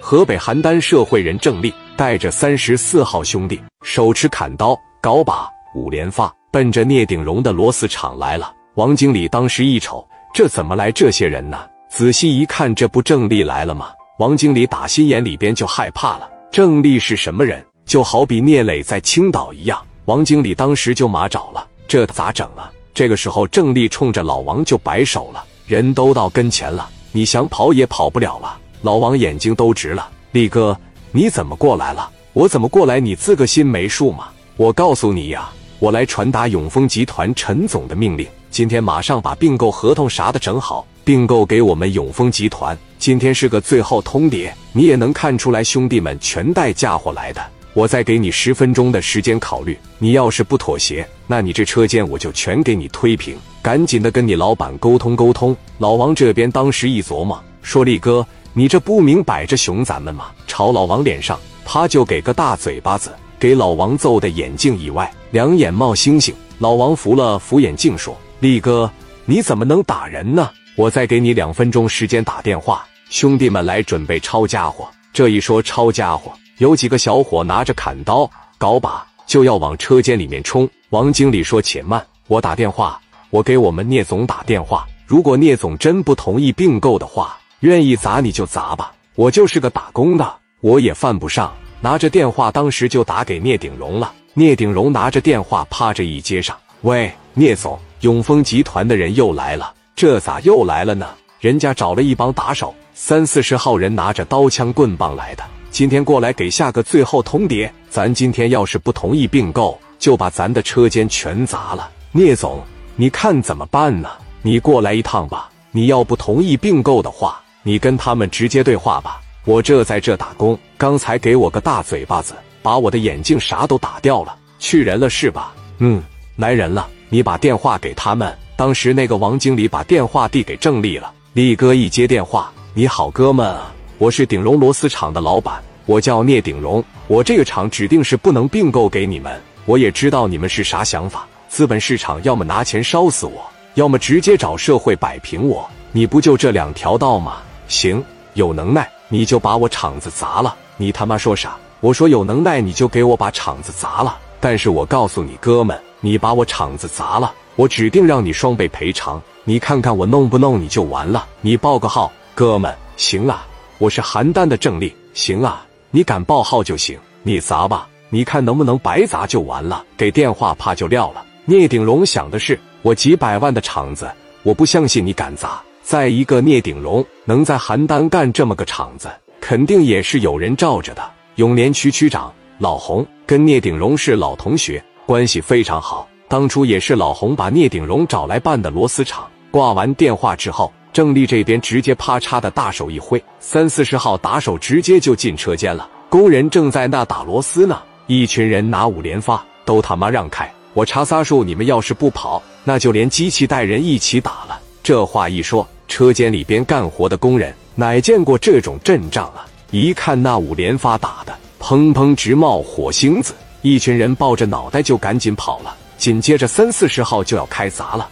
河北邯郸社会人郑立带着三十四号兄弟，手持砍刀、镐把、五连发，奔着聂鼎荣的螺丝厂来了。王经理当时一瞅，这怎么来这些人呢？仔细一看，这不郑立来了吗？王经理打心眼里边就害怕了。郑立是什么人？就好比聂磊在青岛一样。王经理当时就马找了，这咋整啊？这个时候，郑立冲着老王就摆手了，人都到跟前了，你想跑也跑不了了。老王眼睛都直了，力哥，你怎么过来了？我怎么过来？你自个心没数吗？我告诉你呀，我来传达永丰集团陈总的命令，今天马上把并购合同啥的整好，并购给我们永丰集团。今天是个最后通牒，你也能看出来，兄弟们全带家伙来的。我再给你十分钟的时间考虑，你要是不妥协，那你这车间我就全给你推平。赶紧的跟你老板沟通沟通。老王这边当时一琢磨，说力哥。你这不明摆着熊咱们吗？朝老王脸上啪就给个大嘴巴子，给老王揍的眼镜以外，两眼冒星星。老王扶了扶眼镜，说：“力哥，你怎么能打人呢？我再给你两分钟时间打电话，兄弟们来准备抄家伙。”这一说抄家伙，有几个小伙拿着砍刀、镐把就要往车间里面冲。王经理说：“且慢，我打电话，我给我们聂总打电话。如果聂总真不同意并购的话。”愿意砸你就砸吧，我就是个打工的，我也犯不上。拿着电话，当时就打给聂鼎荣了。聂鼎荣拿着电话，趴着一接上：“喂，聂总，永丰集团的人又来了，这咋又来了呢？人家找了一帮打手，三四十号人，拿着刀枪棍棒来的。今天过来给下个最后通牒，咱今天要是不同意并购，就把咱的车间全砸了。聂总，你看怎么办呢？你过来一趟吧。你要不同意并购的话。”你跟他们直接对话吧，我这在这打工，刚才给我个大嘴巴子，把我的眼镜啥都打掉了，去人了是吧？嗯，来人了，你把电话给他们。当时那个王经理把电话递给郑丽了，丽哥一接电话，你好，哥们啊，我是鼎荣螺丝厂的老板，我叫聂鼎荣，我这个厂指定是不能并购给你们，我也知道你们是啥想法，资本市场要么拿钱烧死我，要么直接找社会摆平我，你不就这两条道吗？行，有能耐你就把我厂子砸了！你他妈说啥？我说有能耐你就给我把厂子砸了！但是我告诉你哥们，你把我厂子砸了，我指定让你双倍赔偿！你看看我弄不弄你就完了！你报个号，哥们，行啊，我是邯郸的郑力，行啊，你敢报号就行，你砸吧，你看能不能白砸就完了？给电话怕就撂了。聂鼎荣想的是，我几百万的厂子，我不相信你敢砸。再一个，聂鼎荣能在邯郸干这么个厂子，肯定也是有人罩着的。永联区区长老洪跟聂鼎荣是老同学，关系非常好。当初也是老洪把聂鼎荣找来办的螺丝厂。挂完电话之后，郑丽这边直接啪嚓的大手一挥，三四十号打手直接就进车间了。工人正在那打螺丝呢，一群人拿五连发，都他妈让开！我查仨数，你们要是不跑，那就连机器带人一起打了。这话一说。车间里边干活的工人哪见过这种阵仗啊！一看那五连发打的，砰砰直冒火星子，一群人抱着脑袋就赶紧跑了。紧接着三四十号就要开砸了，